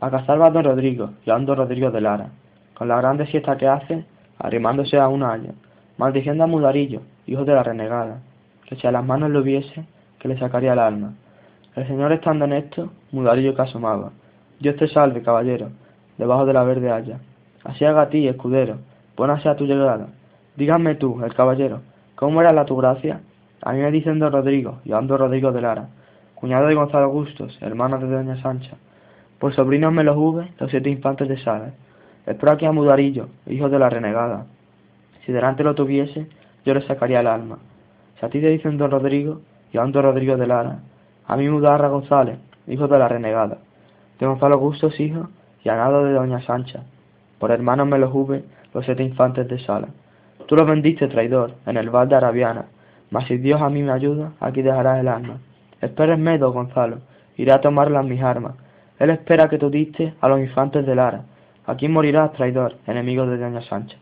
A cazar va don Rodrigo, don Rodrigo de Lara, con la grande siesta que hace, arrimándose a un año, maldiciendo a Mudarillo, hijo de la renegada, que si a las manos lo viese, que le sacaría el alma. El señor estando en esto, Mudarillo que asomaba. Dios te salve, caballero, debajo de la verde haya. Así haga a ti, escudero, buena sea tu llegada. Dígame tú, el caballero, ¿cómo era la tu gracia? A mí me dicen don Rodrigo, y a don Rodrigo de Lara, cuñado de Gonzalo Gustos, hermano de doña Sancha. Por sobrinos me los hube los siete infantes de Sala. Espero aquí a Mudarillo, hijo de la renegada. Si delante lo tuviese, yo le sacaría el alma. Si a ti te dicen don Rodrigo, y a don Rodrigo de Lara, a mí Mudarra González, hijo de la renegada. De Gonzalo Gustos, hijo, y a nada de doña Sancha. Por hermanos me los hube los siete infantes de Sala. Tú los vendiste, traidor, en el val de Arabiana, mas si Dios a mí me ayuda, aquí dejarás el alma. Espérenme, don Gonzalo, iré a tomarlas mis armas, él espera que tú diste a los infantes de Lara. Aquí morirás, traidor, enemigo de Doña Sancha.